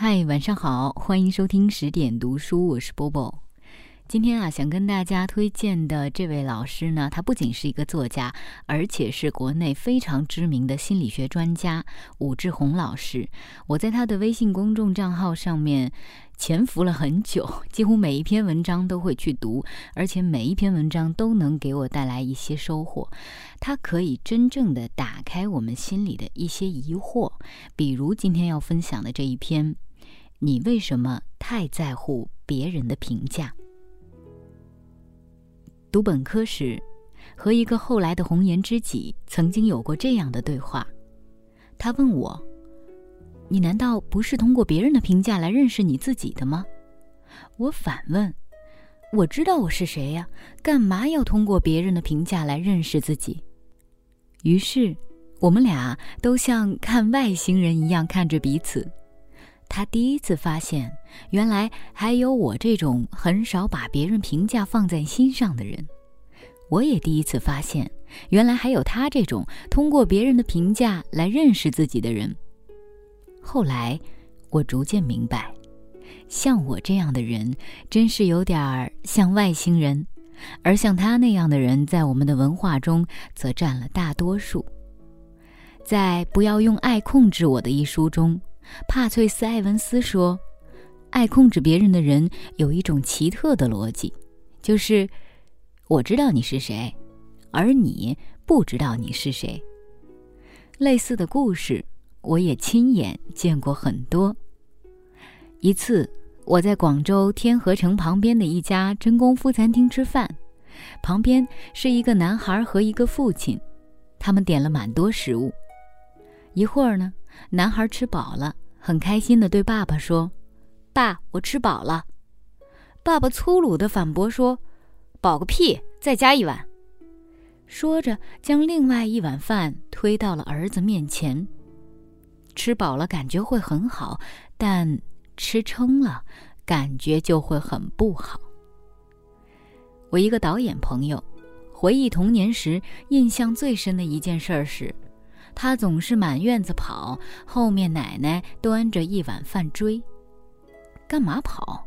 嗨，晚上好，欢迎收听十点读书，我是波波。今天啊，想跟大家推荐的这位老师呢，他不仅是一个作家，而且是国内非常知名的心理学专家武志红老师。我在他的微信公众账号上面潜伏了很久，几乎每一篇文章都会去读，而且每一篇文章都能给我带来一些收获。他可以真正的打开我们心里的一些疑惑，比如今天要分享的这一篇。你为什么太在乎别人的评价？读本科时，和一个后来的红颜知己曾经有过这样的对话。他问我：“你难道不是通过别人的评价来认识你自己的吗？”我反问：“我知道我是谁呀？干嘛要通过别人的评价来认识自己？”于是，我们俩都像看外星人一样看着彼此。他第一次发现，原来还有我这种很少把别人评价放在心上的人。我也第一次发现，原来还有他这种通过别人的评价来认识自己的人。后来，我逐渐明白，像我这样的人，真是有点儿像外星人，而像他那样的人，在我们的文化中则占了大多数。在《不要用爱控制我》的一书中。帕翠斯·埃文斯说：“爱控制别人的人有一种奇特的逻辑，就是我知道你是谁，而你不知道你是谁。”类似的故事，我也亲眼见过很多。一次，我在广州天河城旁边的一家真功夫餐厅吃饭，旁边是一个男孩和一个父亲，他们点了蛮多食物。一会儿呢。男孩吃饱了，很开心地对爸爸说：“爸，我吃饱了。”爸爸粗鲁地反驳说：“饱个屁！再加一碗。”说着，将另外一碗饭推到了儿子面前。吃饱了感觉会很好，但吃撑了感觉就会很不好。我一个导演朋友回忆童年时印象最深的一件事是。他总是满院子跑，后面奶奶端着一碗饭追。干嘛跑？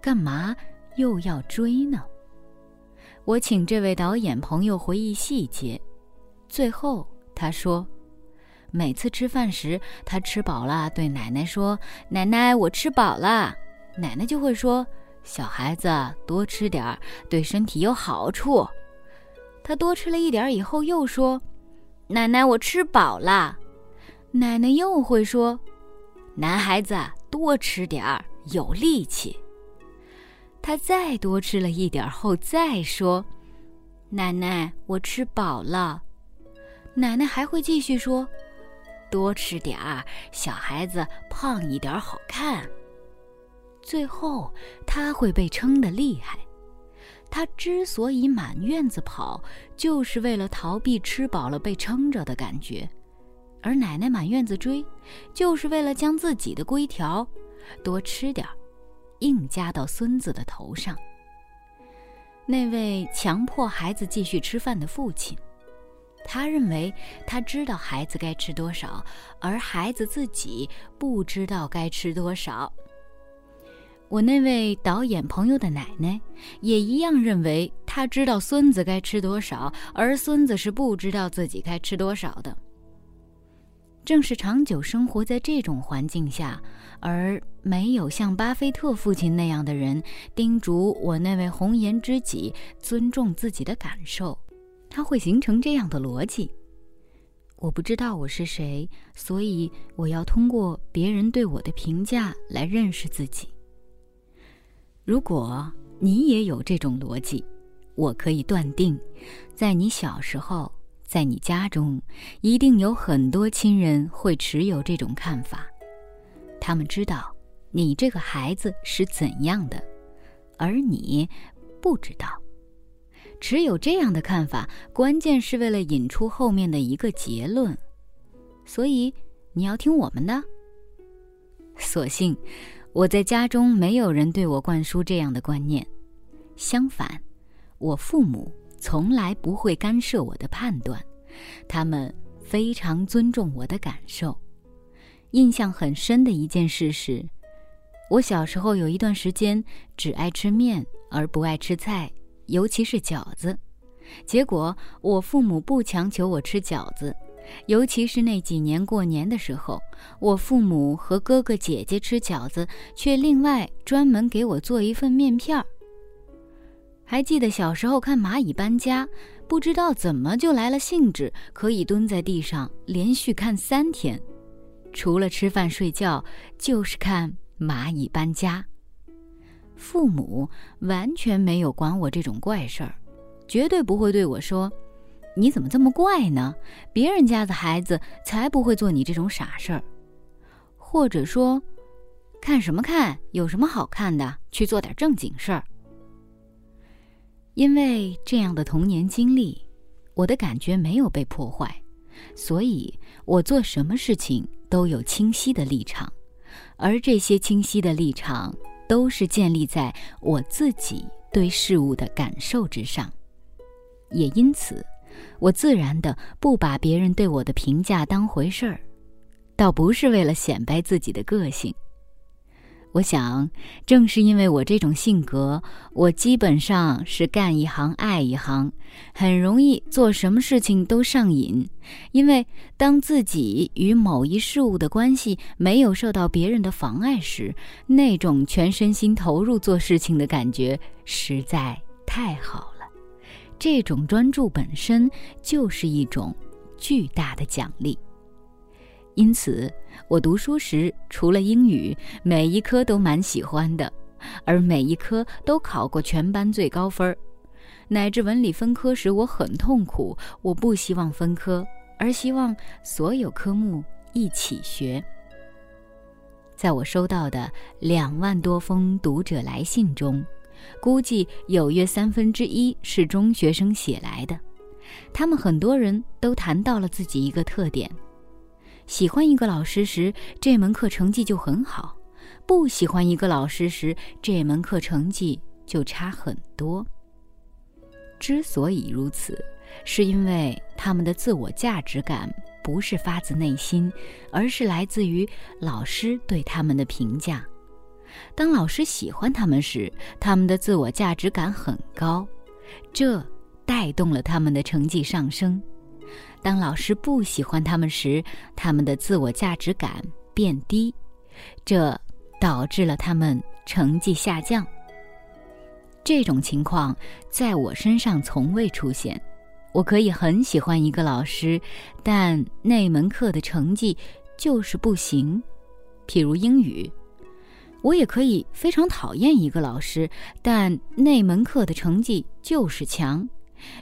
干嘛又要追呢？我请这位导演朋友回忆细节。最后他说，每次吃饭时，他吃饱了，对奶奶说：“奶奶，我吃饱了。”奶奶就会说：“小孩子多吃点儿，对身体有好处。”他多吃了一点以后，又说。奶奶，我吃饱了。奶奶又会说：“男孩子多吃点儿，有力气。”他再多吃了一点后，再说：“奶奶，我吃饱了。”奶奶还会继续说：“多吃点儿，小孩子胖一点好看。”最后，他会被撑得厉害。他之所以满院子跑，就是为了逃避吃饱了被撑着的感觉；而奶奶满院子追，就是为了将自己的规条多吃点儿，硬加到孙子的头上。那位强迫孩子继续吃饭的父亲，他认为他知道孩子该吃多少，而孩子自己不知道该吃多少。我那位导演朋友的奶奶也一样认为，他知道孙子该吃多少，而孙子是不知道自己该吃多少的。正是长久生活在这种环境下，而没有像巴菲特父亲那样的人叮嘱我那位红颜知己尊重自己的感受，他会形成这样的逻辑：我不知道我是谁，所以我要通过别人对我的评价来认识自己。如果你也有这种逻辑，我可以断定，在你小时候，在你家中，一定有很多亲人会持有这种看法。他们知道你这个孩子是怎样的，而你不知道。持有这样的看法，关键是为了引出后面的一个结论。所以你要听我们的。所幸。我在家中没有人对我灌输这样的观念，相反，我父母从来不会干涉我的判断，他们非常尊重我的感受。印象很深的一件事是，我小时候有一段时间只爱吃面而不爱吃菜，尤其是饺子。结果我父母不强求我吃饺子，尤其是那几年过年的时候，我父母和哥哥姐姐吃饺子，却另外专门给我做一份面片儿。还记得小时候看蚂蚁搬家，不知道怎么就来了兴致，可以蹲在地上连续看三天，除了吃饭睡觉就是看蚂蚁搬家。父母完全没有管我这种怪事儿，绝对不会对我说：“你怎么这么怪呢？别人家的孩子才不会做你这种傻事儿。”或者说：“看什么看？有什么好看的？去做点正经事儿。”因为这样的童年经历，我的感觉没有被破坏，所以我做什么事情都有清晰的立场，而这些清晰的立场都是建立在我自己对事物的感受之上，也因此，我自然的不把别人对我的评价当回事儿，倒不是为了显摆自己的个性。我想，正是因为我这种性格，我基本上是干一行爱一行，很容易做什么事情都上瘾。因为当自己与某一事物的关系没有受到别人的妨碍时，那种全身心投入做事情的感觉实在太好。这种专注本身就是一种巨大的奖励。因此，我读书时除了英语，每一科都蛮喜欢的，而每一科都考过全班最高分儿。乃至文理分科时，我很痛苦，我不希望分科，而希望所有科目一起学。在我收到的两万多封读者来信中，估计有约三分之一是中学生写来的，他们很多人都谈到了自己一个特点。喜欢一个老师时，这门课成绩就很好；不喜欢一个老师时，这门课成绩就差很多。之所以如此，是因为他们的自我价值感不是发自内心，而是来自于老师对他们的评价。当老师喜欢他们时，他们的自我价值感很高，这带动了他们的成绩上升。当老师不喜欢他们时，他们的自我价值感变低，这导致了他们成绩下降。这种情况在我身上从未出现。我可以很喜欢一个老师，但那门课的成绩就是不行。譬如英语，我也可以非常讨厌一个老师，但那门课的成绩就是强。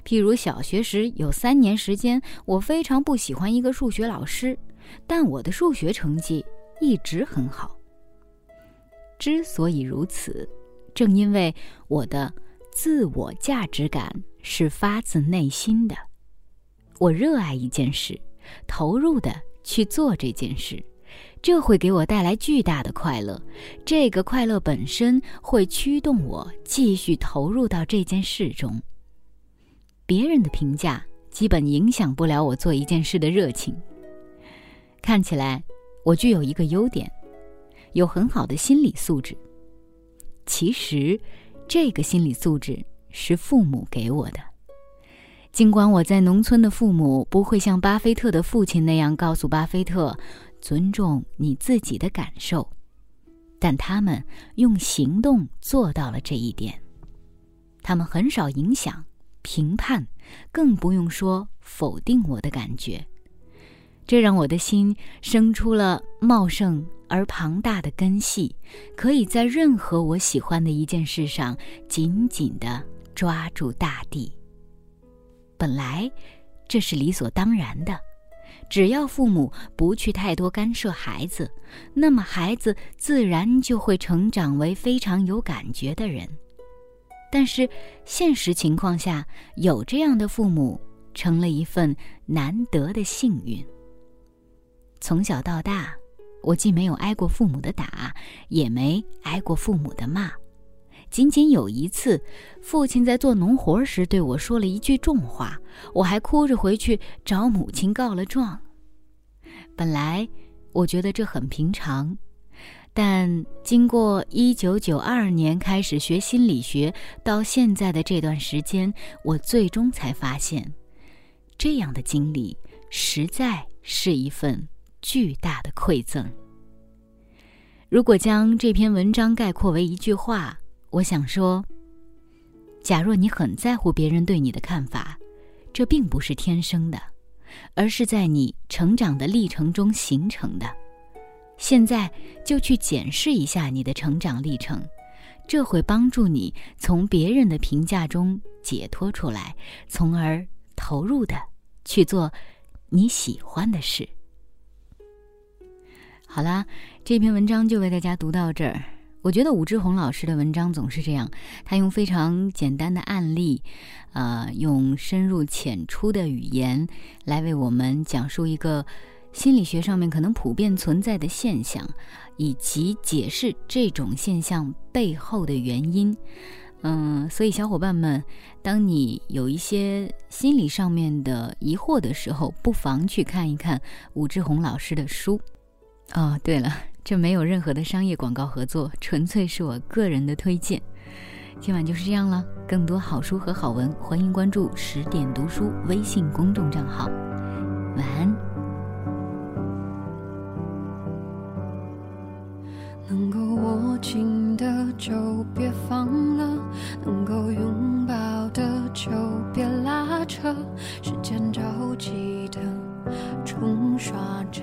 譬如小学时有三年时间，我非常不喜欢一个数学老师，但我的数学成绩一直很好。之所以如此，正因为我的自我价值感是发自内心的。我热爱一件事，投入的去做这件事，这会给我带来巨大的快乐。这个快乐本身会驱动我继续投入到这件事中。别人的评价基本影响不了我做一件事的热情。看起来我具有一个优点，有很好的心理素质。其实，这个心理素质是父母给我的。尽管我在农村的父母不会像巴菲特的父亲那样告诉巴菲特尊重你自己的感受，但他们用行动做到了这一点。他们很少影响。评判，更不用说否定我的感觉，这让我的心生出了茂盛而庞大的根系，可以在任何我喜欢的一件事上紧紧地抓住大地。本来，这是理所当然的，只要父母不去太多干涉孩子，那么孩子自然就会成长为非常有感觉的人。但是，现实情况下，有这样的父母成了一份难得的幸运。从小到大，我既没有挨过父母的打，也没挨过父母的骂。仅仅有一次，父亲在做农活时对我说了一句重话，我还哭着回去找母亲告了状。本来我觉得这很平常，但经过一九九二年开始学心理学到现在的这段时间，我最终才发现，这样的经历实在是一份巨大的馈赠。如果将这篇文章概括为一句话，我想说：假若你很在乎别人对你的看法，这并不是天生的，而是在你成长的历程中形成的。现在就去检视一下你的成长历程，这会帮助你从别人的评价中解脱出来，从而投入的去做你喜欢的事。好啦，这篇文章就为大家读到这儿。我觉得武志红老师的文章总是这样，他用非常简单的案例，呃，用深入浅出的语言来为我们讲述一个。心理学上面可能普遍存在的现象，以及解释这种现象背后的原因。嗯，所以小伙伴们，当你有一些心理上面的疑惑的时候，不妨去看一看武志红老师的书。哦，对了，这没有任何的商业广告合作，纯粹是我个人的推荐。今晚就是这样了，更多好书和好文，欢迎关注十点读书微信公众账号。晚安。能够握紧的就别放了，能够拥抱的就别拉扯。时间着急的冲刷着，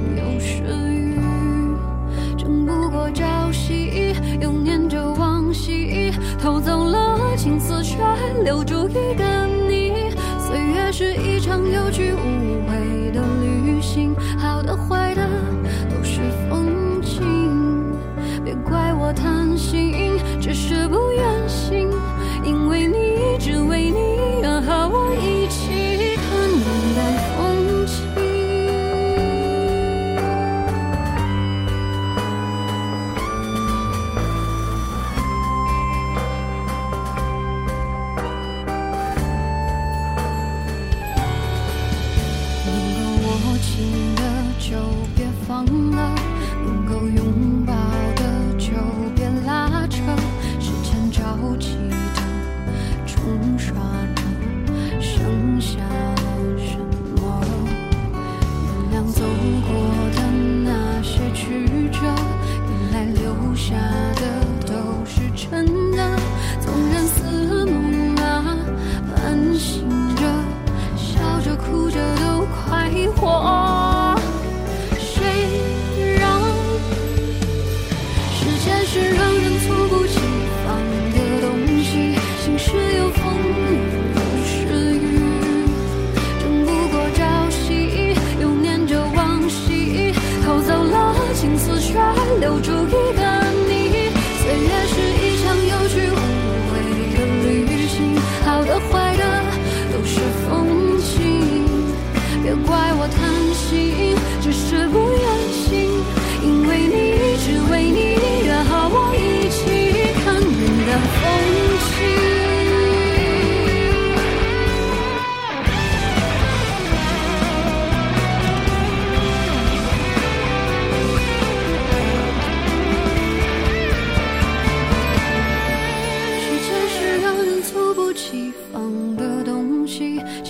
留住一个你。岁月是一场有去无忘了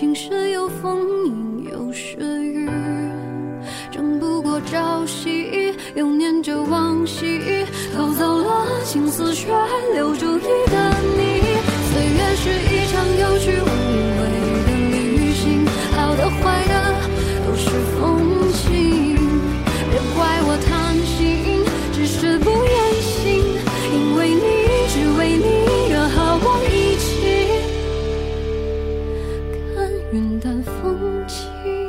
晴时有风阴有时雨争不过朝夕又念着往昔偷走了青丝却留住一个你。岁月是一场有去无云淡风轻。